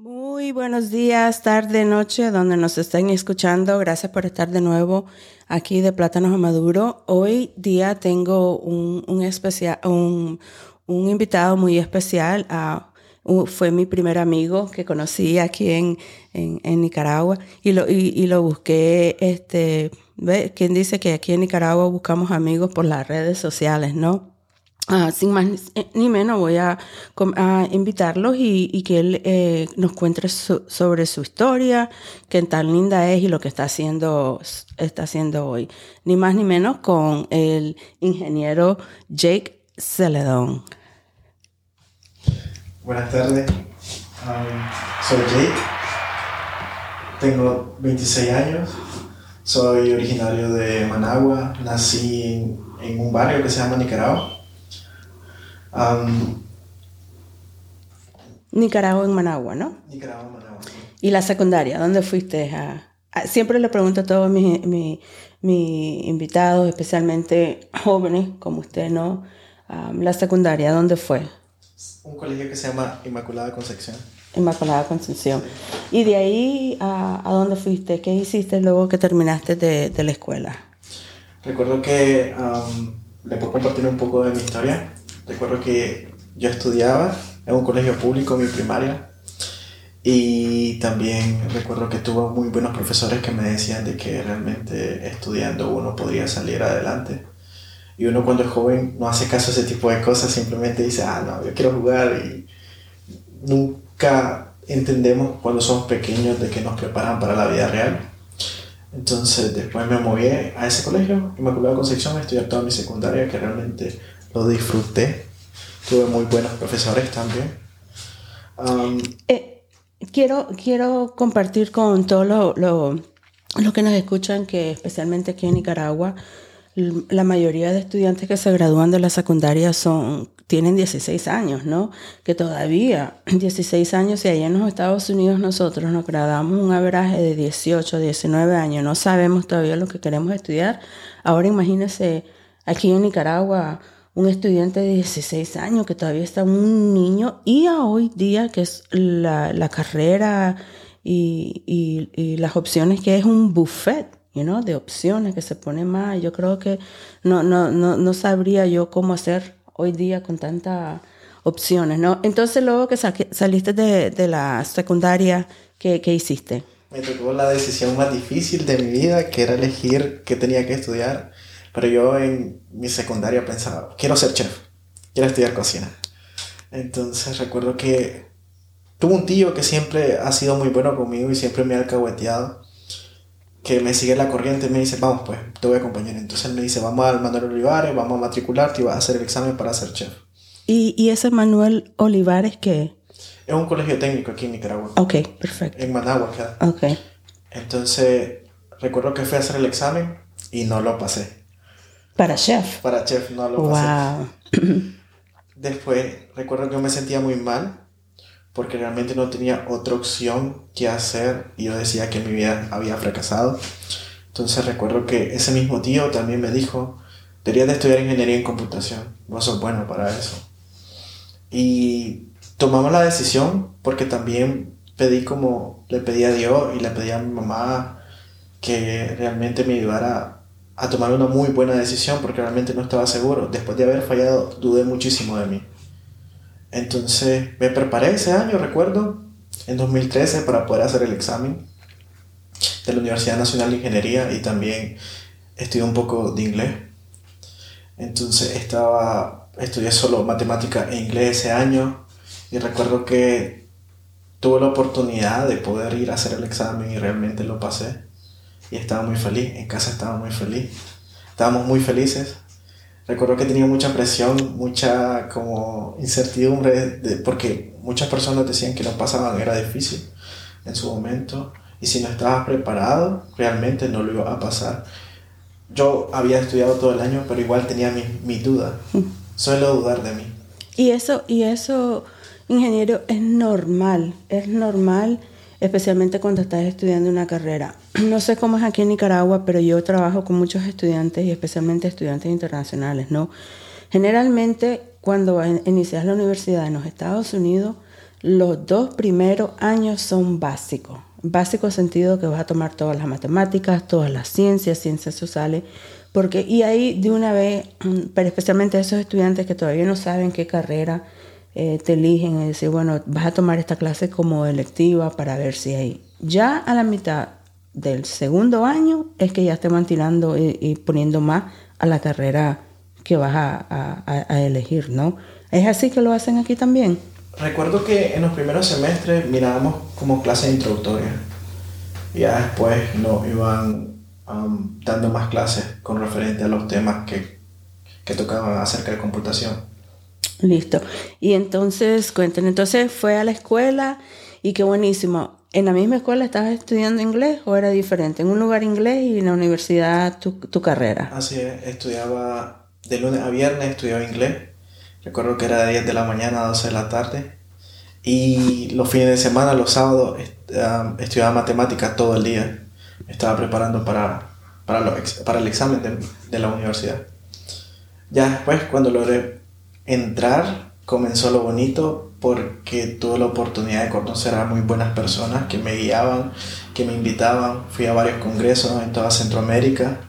Muy buenos días, tarde, noche, donde nos estén escuchando. Gracias por estar de nuevo aquí de Plátanos a Maduro. Hoy día tengo un, un, especial, un, un invitado muy especial. Uh, fue mi primer amigo que conocí aquí en, en, Nicaragua y lo, y, y, lo busqué, este, ¿ve? ¿Quién dice que aquí en Nicaragua buscamos amigos por las redes sociales, no? Uh, sin más ni menos voy a, invitarlos y, que él eh, nos cuente sobre su historia, qué tan linda es y lo que está haciendo, está haciendo hoy. Ni más ni menos con el ingeniero Jake Celedón. Buenas tardes, um, soy Jake, tengo 26 años, soy originario de Managua, nací en un barrio que se llama Nicaragua Um, Nicaragua en Managua, ¿no? Nicaragua en Managua. ¿Y la secundaria? ¿Dónde fuiste? A, a, siempre le pregunto a todos mis, mis, mis, invitados, especialmente jóvenes como usted, ¿no? Um, la secundaria, ¿dónde fue? Un colegio que se llama Inmaculada Concepción. Inmaculada Concepción. ¿Y de ahí a, a dónde fuiste? ¿Qué hiciste luego que terminaste de, de la escuela? Recuerdo que um, le puedo compartir un poco de mi historia. Recuerdo que yo estudiaba en un colegio público, mi primaria, y también recuerdo que tuve muy buenos profesores que me decían de que realmente estudiando uno podría salir adelante. Y uno cuando es joven no hace caso a ese tipo de cosas, simplemente dice, ah, no, yo quiero jugar y nunca entendemos cuando somos pequeños de que nos preparan para la vida real. Entonces después me moví a ese colegio, Inmaculada Concepción, a estudiar toda mi secundaria, que realmente lo disfruté. Tuve muy buenos profesores también. Um, eh, quiero, quiero compartir con todos los lo, lo que nos escuchan que especialmente aquí en Nicaragua, la mayoría de estudiantes que se gradúan de la secundaria son, tienen 16 años, ¿no? Que todavía 16 años y allá en los Estados Unidos nosotros nos graduamos un average de 18, 19 años, no sabemos todavía lo que queremos estudiar. Ahora imagínense aquí en Nicaragua un estudiante de 16 años que todavía está un niño y a hoy día que es la, la carrera y, y, las opciones que es un buffet you de opciones que se pone más. Yo creo que no, no, no, no sabría yo cómo hacer hoy día con tantas opciones. ¿no? Entonces luego que saliste de, de la secundaria, ¿qué, ¿qué hiciste? Me tocó la decisión más difícil de mi vida, que era elegir qué tenía que estudiar. Pero yo en mi secundaria pensaba, quiero ser chef, quiero estudiar cocina. Entonces recuerdo que tuve un tío que siempre ha sido muy bueno conmigo y siempre me ha alcahueteado, que me sigue la corriente y me dice, vamos pues, te voy a acompañar. Entonces él me dice, vamos al Manuel Olivares, vamos a matricularte y vas a hacer el examen para ser chef. ¿Y, y ese Manuel Olivares qué? Es un colegio técnico aquí en Nicaragua. Ok, perfecto. En Managua, queda. Ok. Entonces, recuerdo que fui a hacer el examen y no lo pasé. Para chef. Para chef, no lo. Wow. Después, recuerdo que me sentía muy mal porque realmente no tenía otra opción que hacer y yo decía que mi vida había fracasado. Entonces recuerdo que ese mismo tío también me dijo, deberías de estudiar ingeniería en computación, vos sos bueno para eso. Y tomamos la decisión porque también pedí como le pedí a Dios y le pedí a mi mamá que realmente me ayudara a tomar una muy buena decisión porque realmente no estaba seguro. Después de haber fallado, dudé muchísimo de mí. Entonces me preparé ese año, recuerdo, en 2013 para poder hacer el examen de la Universidad Nacional de Ingeniería y también estudié un poco de inglés. Entonces estaba, estudié solo matemática e inglés ese año y recuerdo que tuve la oportunidad de poder ir a hacer el examen y realmente lo pasé y estaba muy feliz, en casa estaba muy feliz, estábamos muy felices. Recuerdo que tenía mucha presión, mucha como incertidumbre, de, porque muchas personas decían que no pasaban, era difícil en su momento, y si no estabas preparado, realmente no lo iba a pasar. yo había estudiado todo el año, pero igual tenía mi, mi duda. Mm. Suelo dudar de mí. Y eso, y eso, ingeniero, es normal, es normal, especialmente cuando estás estudiando una carrera. No sé cómo es aquí en Nicaragua, pero yo trabajo con muchos estudiantes y especialmente estudiantes internacionales, ¿no? Generalmente, cuando inicias la universidad en los Estados Unidos, los dos primeros años son básicos. Básico sentido que vas a tomar todas las matemáticas, todas las ciencias, ciencias sociales, porque y ahí de una vez, pero especialmente esos estudiantes que todavía no saben qué carrera eh, te eligen, y decir, bueno, vas a tomar esta clase como electiva para ver si hay. Ya a la mitad del segundo año es que ya te van tirando y, poniendo más a la carrera que vas a, elegir, ¿no? ¿Es así que lo hacen aquí también? Recuerdo que en los primeros semestres mirábamos como clase introductoria. Y ya después nos iban dando más clases con referente a los temas que, que tocaban acerca de computación. Listo. Y entonces, cuéntenme, entonces fue a la escuela y qué buenísimo. ¿En la misma escuela estabas estudiando inglés o era diferente? ¿En un lugar inglés y en la universidad tu, carrera? Así es, estudiaba de lunes a viernes, estudiaba inglés Recuerdo que era de 10 de la mañana a 12 de la tarde. Y los fines de semana, los sábados, estudiaba matemáticas todo el día. Estaba preparando para, para, para el examen de, de, la universidad. Ya después, cuando logré entrar, comenzó lo bonito porque tuve la oportunidad de conocer a muy buenas personas que me guiaban, que me invitaban. Fui a varios congresos en toda Centroamérica.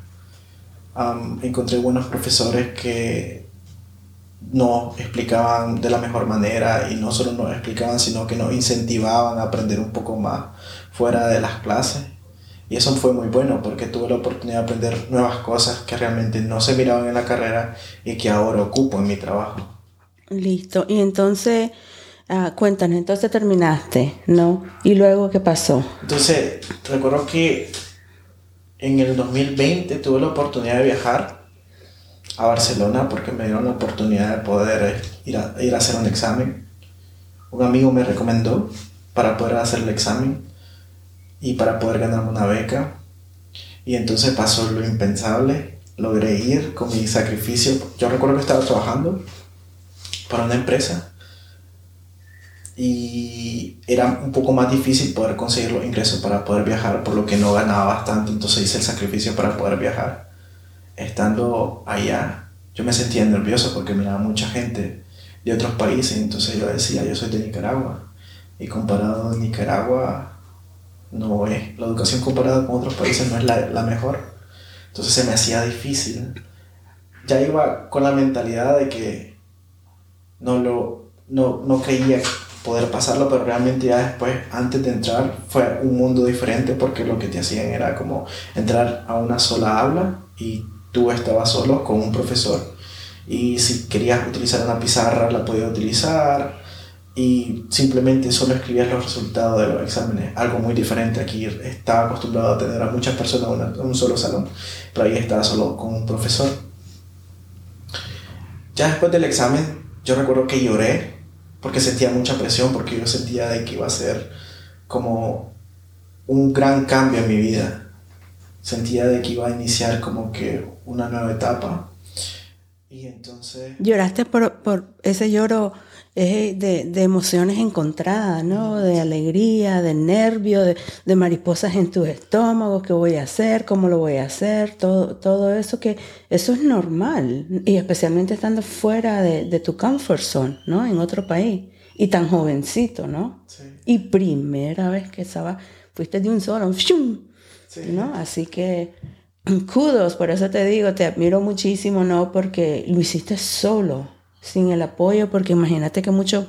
encontré buenos profesores que nos explicaban de la mejor manera y no solo nos explicaban, sino que nos incentivaban a aprender un poco más fuera de las clases. Y eso fue muy bueno porque tuve la oportunidad de aprender nuevas cosas que realmente no se miraban en la carrera y que ahora ocupo en mi trabajo. Listo. Y entonces, uh, cuéntanos, entonces terminaste, ¿no? ¿Y luego qué pasó? Entonces, recuerdo que en el 2020 tuve la oportunidad de viajar a Barcelona porque me dieron la oportunidad de poder eh, ir a, ir a hacer un examen. Un amigo me recomendó para poder hacer el examen y para poder ganarme una beca. Y entonces pasó lo impensable. Logré ir con mi sacrificio. Yo recuerdo que estaba trabajando para una empresa y era un poco más difícil poder conseguir los ingresos para poder viajar, por lo que no ganaba bastante. Entonces hice el sacrificio para poder viajar estando allá, yo me sentía nervioso porque miraba mucha gente de otros países, entonces yo decía, yo soy de Nicaragua, y comparado a Nicaragua, no es, la educación comparada con otros países no es la, la mejor, entonces se me hacía difícil. Ya iba con la mentalidad de que no, lo, no, no creía poder pasarlo, pero realmente ya después, antes de entrar, fue un mundo diferente porque lo que te hacían era como entrar a una sola aula y tú estabas solo con un profesor. Y si querías utilizar una pizarra la podías utilizar y simplemente solo escribías los resultados de los exámenes, algo muy diferente aquí. Estaba acostumbrado a tener a muchas personas en un solo salón, pero ahí estaba solo con un profesor. Ya después del examen, yo recuerdo que lloré porque sentía mucha presión, porque yo sentía de que iba a ser como un gran cambio en mi vida sentía de que iba a iniciar como que una nueva etapa. Y entonces... Lloraste por, por ese lloro de, de, emociones encontradas, ¿no? De alegría, de nervio, de, de, mariposas en tu estómago, qué voy a hacer, cómo lo voy a hacer, todo, todo eso que eso es normal, y especialmente estando fuera de, de tu comfort zone, ¿no? En otro país, y tan jovencito, ¿no? Sí. Y primera vez que estaba, fuiste de un solo, ¡shum! ¿no? Así que kudos, por eso te digo, te admiro muchísimo, ¿no? Porque lo hiciste solo, sin el apoyo, porque imagínate que muchos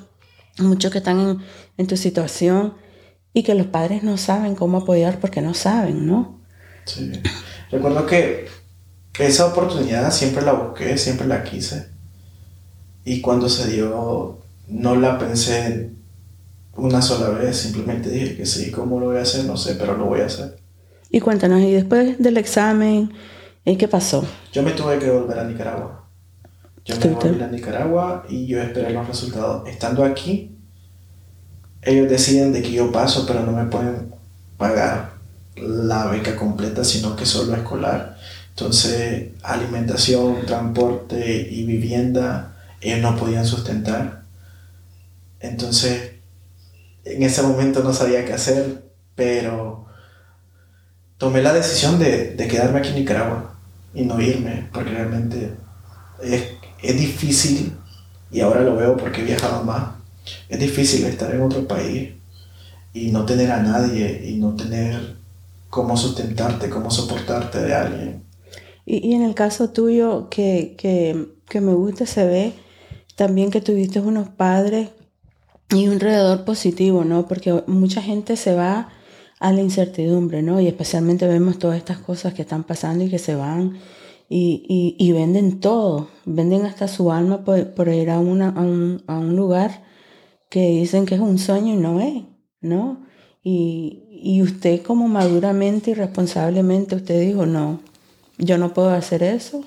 muchos que están en, en, tu situación y que los padres no saben cómo apoyar porque no saben, ¿no? Sí. Recuerdo que esa oportunidad siempre la busqué, siempre la quise. Y cuando se dio, no la pensé una sola vez, simplemente dije que sí, ¿cómo lo voy a hacer? No sé, pero lo voy a hacer. Y cuéntanos, ¿y después del examen, qué pasó? Yo me tuve que volver a Nicaragua. Yo me volví a Nicaragua y yo esperé los resultados. Estando aquí, ellos deciden de que yo paso, pero no me pueden pagar la beca completa, sino que solo escolar. Entonces, alimentación, transporte y vivienda, ellos no podían sustentar. Entonces, en ese momento no sabía qué hacer, pero tomé la decisión de, de quedarme aquí en Nicaragua y no irme, porque realmente es, es difícil, y ahora lo veo porque he viajado más, es difícil estar en otro país y no tener a nadie y no tener cómo sustentarte, cómo soportarte de alguien. Y, y en el caso tuyo, que, que, que, me gusta, se ve también que tuviste unos padres y un alrededor positivo, ¿no? Porque mucha gente se va a la incertidumbre, ¿no? Y especialmente vemos todas estas cosas que están pasando y que se van y, y, venden todo, venden hasta su alma por, por ir a, una, a, un, a un lugar que dicen que es un sueño y no es, ¿no? Y, y usted como maduramente y responsablemente, usted dijo, no, yo no puedo hacer eso.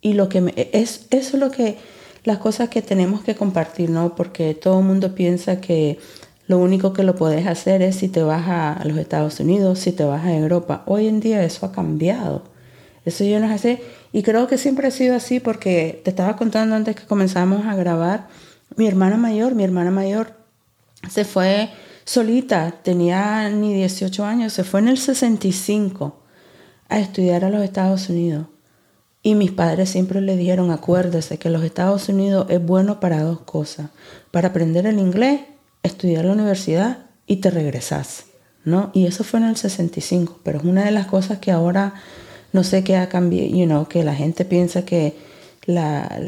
Y lo que me, es, eso es lo que, las cosas que tenemos que compartir, ¿no? Porque todo el mundo piensa que lo único que lo puedes hacer es si te vas a, a los Estados Unidos, si te vas a Europa. Hoy en día eso ha cambiado. Eso yo no así. Y creo que siempre ha sido así porque te estaba contando antes que comenzamos a grabar. Mi hermana mayor, mi hermana mayor se fue solita, tenía ni 18 años, se fue en el 65 a estudiar a los Estados Unidos. Y mis padres siempre le dijeron, acuérdese que los Estados Unidos es bueno para dos cosas, para aprender el inglés, estudiar la universidad y te regresas, ¿no? Y eso fue en el 65, pero es una de las cosas que ahora no sé qué ha cambiado, you know, que la gente piensa que la,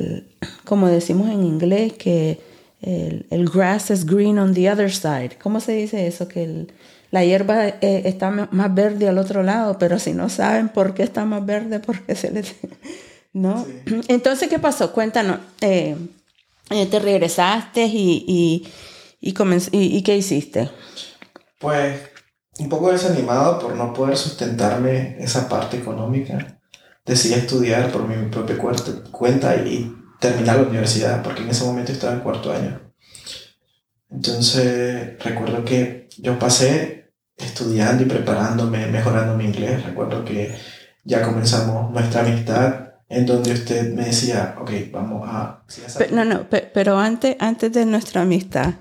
como decimos en inglés, que el, el, grass is green on the other side. ¿Cómo se dice eso? Que el, la hierba eh, está más verde al otro lado, pero si no saben por qué está más verde, porque se les... ¿No? Sí. Entonces, ¿qué pasó? Cuéntanos. Eh, eh te regresaste y, y, y, y, y, qué hiciste? Pues un poco desanimado por no poder sustentarme esa parte económica. Decidí estudiar por mi propia cuenta y terminar la universidad, porque en ese momento estaba en cuarto año. Entonces, recuerdo que yo pasé estudiando y preparándome, mejorando mi inglés. Recuerdo que ya comenzamos nuestra amistad en donde usted me decía, ok, vamos a... No, no, pero antes, antes de nuestra amistad,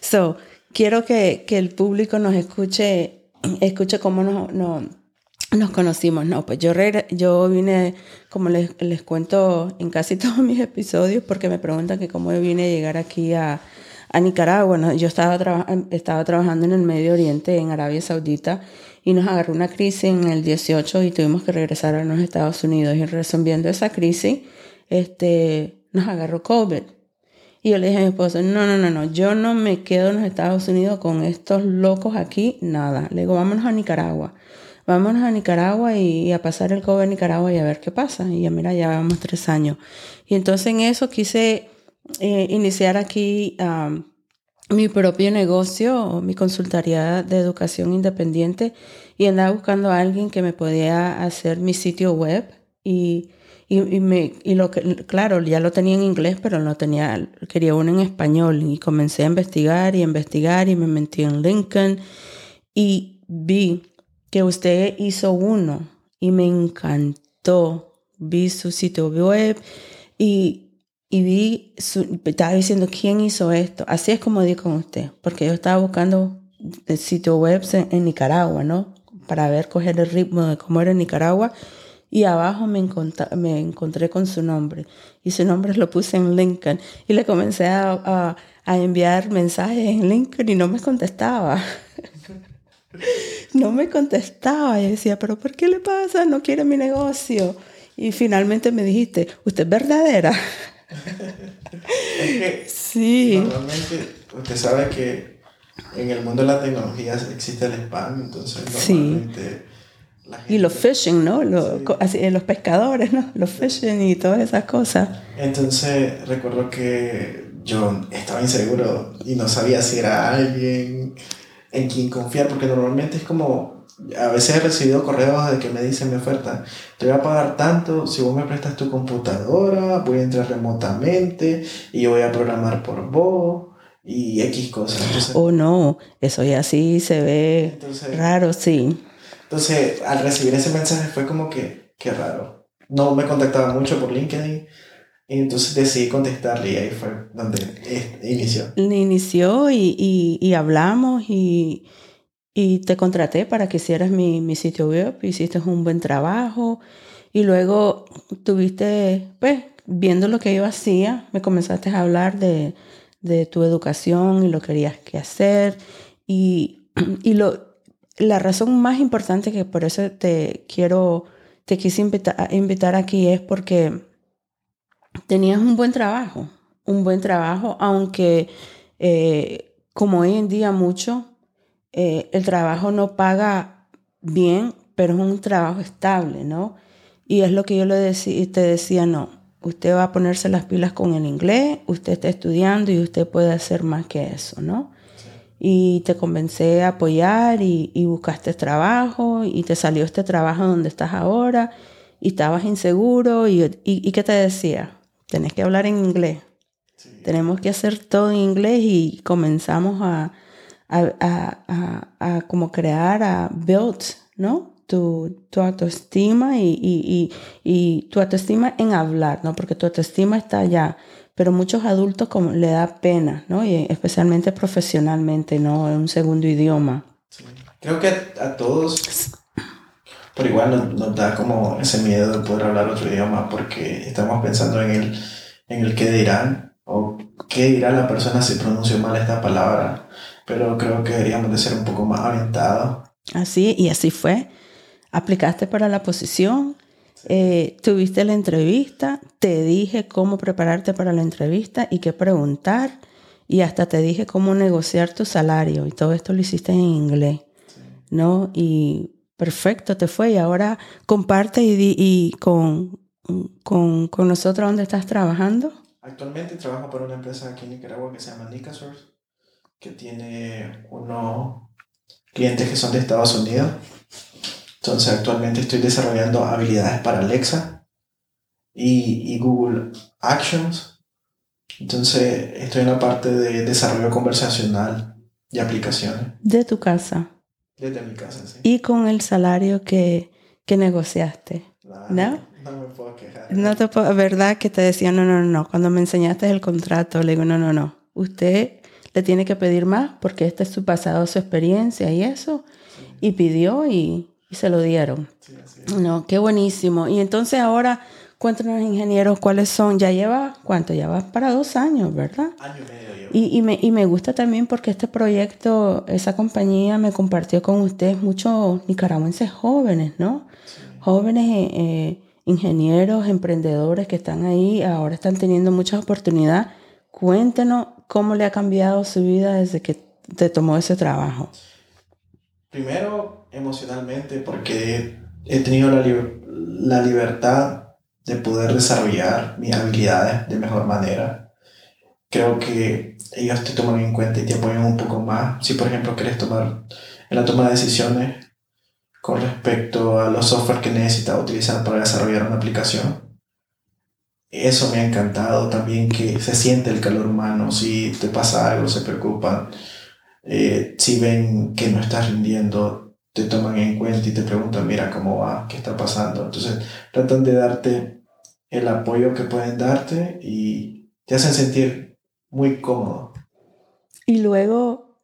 so, quiero que, que el público nos escuche, escuche cómo nos, nos, conocimos. No, pues yo, yo vine, como les, les cuento en casi todos mis episodios, porque me preguntan que cómo vine a llegar aquí a, a Nicaragua. ¿no? Yo estaba, traba, estaba trabajando en el Medio Oriente, en Arabia Saudita, y nos agarró una crisis en el 18 y tuvimos que regresar a los Estados Unidos. Y resolviendo esa crisis, este, nos agarró COVID. Y yo le dije a mi esposo, no, no, no, no, yo no me quedo en los Estados Unidos con estos locos aquí, nada. Le digo, vámonos a Nicaragua. Vámonos a Nicaragua y, a pasar el COVID en Nicaragua y a ver qué pasa. Y ya mira, ya vamos tres años. Y entonces en eso quise eh, iniciar aquí mi propio negocio, mi consultoría de educación independiente y andaba buscando a alguien que me podía hacer mi sitio web y, y, y, me, y lo que, claro, ya lo tenía en inglés, pero no tenía, quería uno en español y comencé a investigar y a investigar y me metí en LinkedIn y vi que usted hizo uno y me encantó. Vi su sitio web y y vi, su, estaba diciendo, ¿quién hizo esto? Así es como di con usted, porque yo estaba buscando sitio web en, Nicaragua, ¿no? Para ver, coger el ritmo de cómo era Nicaragua. Y abajo me, me encontré con su nombre. Y su nombre lo puse en LinkedIn. Y le comencé a, a, a enviar mensajes en LinkedIn y no me contestaba. no me contestaba. Y decía, ¿pero por qué le pasa? No quiere mi negocio. Y finalmente me dijiste, ¿usted es verdadera? es que sí. normalmente usted sabe que en el mundo de la tecnología existe el spam, entonces normalmente... Sí. Y los phishing, ¿no? Los, sí. así, los pescadores, ¿no? Los phishing y todas esas cosas. Entonces recuerdo que yo estaba inseguro y no sabía si era alguien en quien confiar, porque normalmente es como a veces he recibido correos de que me dicen mi oferta, te voy a pagar tanto si vos me prestas tu computadora, voy a entrar remotamente y yo voy a programar por vos y X cosas. Entonces, oh no, eso ya sí se ve entonces, raro, sí. Entonces, al recibir ese mensaje fue como que, qué raro. no me contactaba mucho por LinkedIn. Y entonces decidí contestarle y ahí fue donde inició. Inició y, y, y hablamos y, y, te contraté para que hicieras mi, mi, sitio web, hiciste un buen trabajo y luego tuviste, pues, viendo lo que yo hacía, me comenzaste a hablar de, de tu educación y lo que querías que hacer y, y lo, la razón más importante que por eso te quiero, te quise invitar, aquí es porque tenías un buen trabajo, un buen trabajo, aunque eh, como hoy en día mucho, eh, el trabajo no paga bien, pero es un trabajo estable, ¿no? Y es lo que yo le decía, te decía, no, usted va a ponerse las pilas con el inglés, usted está estudiando y usted puede hacer más que eso, ¿no? Y te comencé a apoyar y, y buscaste trabajo y te salió este trabajo donde estás ahora y estabas inseguro y, y, y ¿qué te decía? tenés que hablar en inglés. Tenemos que hacer todo en inglés y comenzamos a, a, a, a, como crear, a build, ¿no? Tu, tu autoestima y, y, y, tu autoestima en hablar, ¿no? Porque tu autoestima está allá, pero muchos adultos como le da pena, ¿no? Y especialmente profesionalmente, ¿no? En un segundo idioma. Creo que a, todos por igual nos, nos, da como ese miedo de poder hablar otro idioma porque estamos pensando en el, en el qué dirán o qué dirá la persona si pronuncio mal esta palabra. Pero creo que deberíamos de ser un poco más aventados. Así, y así fue. Aplicaste para la posición, eh, tuviste la entrevista, te dije cómo prepararte para la entrevista y qué preguntar, y hasta te dije cómo negociar tu salario, y todo esto lo hiciste en inglés, ¿no? Y Perfecto, te fue. Y ahora comparte y, y con, con, con, nosotros dónde estás trabajando. Actualmente trabajo para una empresa aquí en Nicaragua que se llama Nicasource, que tiene unos clientes que son de Estados Unidos. Entonces actualmente estoy desarrollando habilidades para Alexa y, y Google Actions. Entonces estoy en la parte de desarrollo conversacional y aplicaciones. De tu casa. Desde mi casa, sí. Y con el salario que, que negociaste, ¿no? No me puedo quejar. No te puedo, ¿verdad? Que te decía, no, no, no. Cuando me enseñaste el contrato, le digo, no, no, no. Usted le tiene que pedir más porque este es su pasado, su experiencia y eso. Y pidió y, y, se lo dieron. Sí, así No, qué buenísimo. Y entonces ahora, cuéntanos, ingenieros, cuáles son. Ya lleva, ¿cuánto? Ya va para dos años, ¿verdad? Año y medio. Y, y, me, y me gusta también porque este proyecto, esa compañía me compartió con ustedes muchos nicaragüenses jóvenes, ¿no? Sí. Jóvenes eh, ingenieros, emprendedores que están ahí, ahora están teniendo muchas oportunidades. Cuéntenos cómo le ha cambiado su vida desde que te tomó ese trabajo. Primero, emocionalmente, porque he tenido la, li la libertad de poder desarrollar mis habilidades de mejor manera. Creo que ellos te toman en cuenta y te apoyan un poco más. Si, por ejemplo, quieres tomar en la toma de decisiones con respecto a los software que necesitas utilizar para desarrollar una aplicación, eso me ha encantado también que se siente el calor humano. Si te pasa algo, se preocupan. Eh, si ven que no estás rindiendo, te toman en cuenta y te preguntan, mira cómo va, qué está pasando. Entonces, tratan de darte el apoyo que pueden darte y te hacen sentir muy cómodo. Y luego,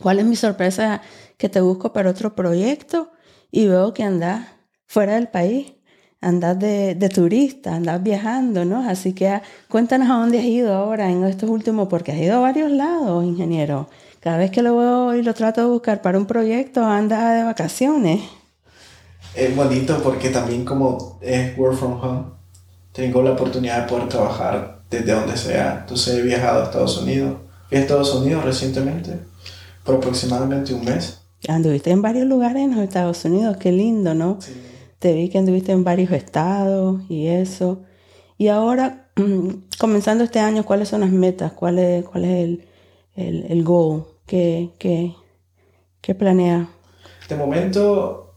¿cuál es mi sorpresa? Que te busco para otro proyecto y veo que andas fuera del país, andas de, de turista, andas viajando, ¿no? Así que ah, cuéntanos a dónde has ido ahora en estos últimos, porque has ido a varios lados, ingeniero. Cada vez que lo veo y lo trato de buscar para un proyecto, anda de vacaciones. Es bonito porque también como es work from home, tengo la oportunidad de poder trabajar desde donde sea. Entonces he viajado a Estados Unidos. Fui a Estados Unidos recientemente, por aproximadamente un mes. Anduviste en varios lugares en los Estados Unidos, qué lindo, ¿no? Sí. Te vi que anduviste en varios estados y eso. Y ahora, comenzando este año, ¿cuáles son las metas? ¿Cuál es, cuál es el, el, el goal? ¿Qué, qué, qué planea? De momento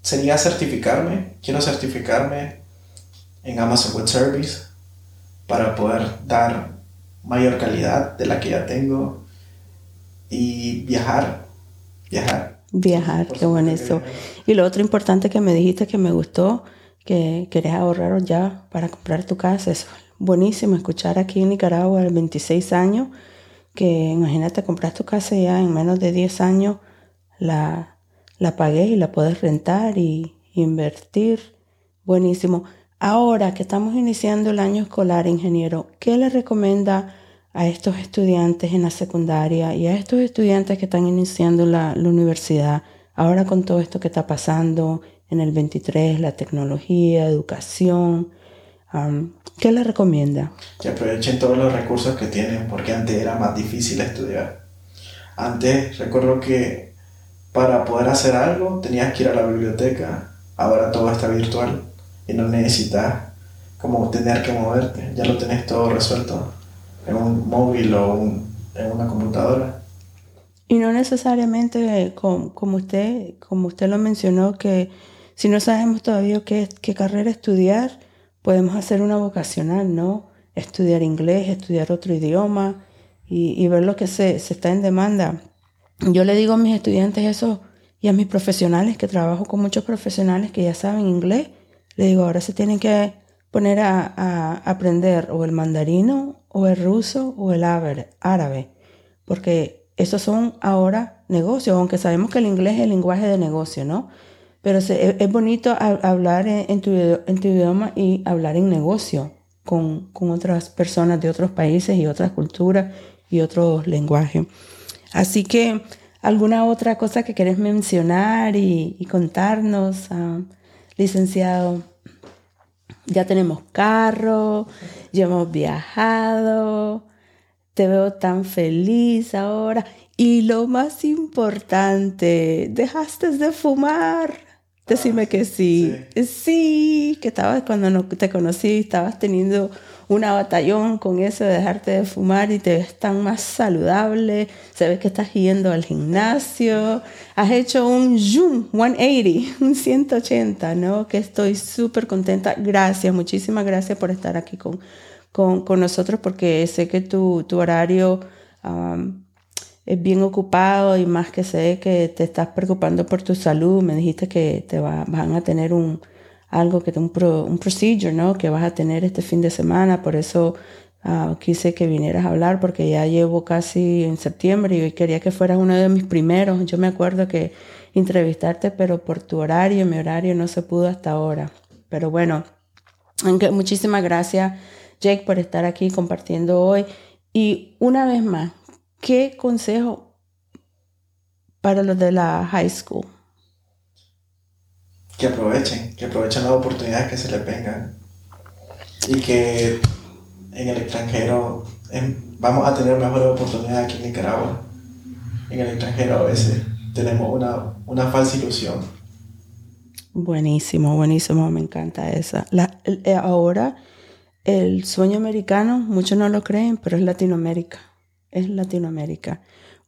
sería certificarme. Quiero certificarme en Amazon Web Service para poder dar mayor calidad de la que ya tengo y viajar, viajar. Viajar, Por qué bueno eso. que. Y lo otro importante que me dijiste que me gustó, que querés ahorrar ya para comprar tu casa. Es buenísimo escuchar aquí en Nicaragua a 26 años que imagínate comprar tu casa ya en menos de 10 años la, la pagué y la puedes rentar y invertir. Buenísimo. Ahora que estamos iniciando el año escolar, ingeniero, ¿qué le recomienda a estos estudiantes en la secundaria y a estos estudiantes que están iniciando la, la universidad, ahora con todo esto que está pasando en el 23, la tecnología, educación. ¿Qué les recomienda? Que aprovechen todos los recursos que tienen, porque antes era más difícil estudiar. Antes recuerdo que para poder hacer algo tenías que ir a la biblioteca, ahora todo está virtual y no necesitas como tener que moverte, ya lo tenés todo resuelto en un móvil o en una computadora. Y no necesariamente como, usted, como usted lo mencionó, que si no sabemos todavía qué, qué carrera estudiar, podemos hacer una vocacional, ¿no? Estudiar inglés, estudiar otro idioma y, ver lo que se, se, está en demanda. Yo le digo a mis estudiantes eso y a mis profesionales, que trabajo con muchos profesionales que ya saben inglés, le digo, ahora se tienen que poner a, a aprender o el mandarino o el ruso o el árabe, porque esos son ahora negocios, aunque sabemos que el inglés es el lenguaje de negocio, ¿no? Pero es, bonito hablar en, tu, idioma y hablar en negocio con, otras personas de otros países y otras culturas y otros lenguajes. Así que, ¿alguna otra cosa que querés mencionar y, contarnos, ah, licenciado? Ya tenemos carro, ya hemos viajado, te veo tan feliz ahora. Y lo más importante, dejaste de fumar. Decime que sí. sí. que estabas cuando no te conocí, estabas teniendo una batallón con eso de dejarte de fumar y te ves tan más saludable. Se ve que estás yendo al gimnasio. Has hecho un zoom 180, un 180, ¿no? Que estoy súper contenta. Gracias, muchísimas gracias por estar aquí con, con, nosotros porque sé que tu, tu horario es bien ocupado y más que sé que te estás preocupando por tu salud. Me dijiste que te va, van a tener un algo que un, un procedure, ¿no? Que vas a tener este fin de semana. Por eso ah, quise que vinieras a hablar porque ya llevo casi en septiembre y quería que fueras uno de mis primeros. Yo me acuerdo que entrevistarte, pero por tu horario, mi horario no se pudo hasta ahora. Pero bueno, muchísimas gracias Jake por estar aquí compartiendo hoy. Y una vez más, ¿Qué consejo para los de la high school? Que aprovechen, que aprovechen las oportunidades que se les vengan. Y que en el extranjero vamos a tener mejores oportunidades aquí en Nicaragua. En el extranjero a veces tenemos una, una falsa ilusión. Buenísimo, buenísimo, me encanta esa. La, eh, ahora el sueño americano, muchos no lo creen, pero es Latinoamérica es Latinoamérica.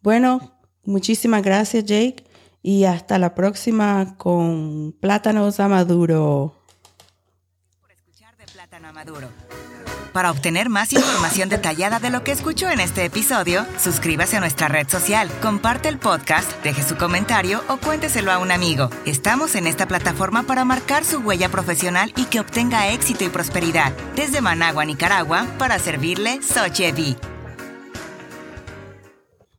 Bueno, muchísimas gracias Jake y hasta la próxima con Plátanos a Maduro. Por escuchar de Plátano. Para obtener más información detallada de lo que escuchó en este episodio, suscríbase a nuestra red social, comparte el podcast, deje su comentario o cuénteselo a un amigo. Estamos en esta plataforma para marcar su huella profesional y que obtenga éxito y prosperidad. Desde Managua, Nicaragua, para servirle Sochevi.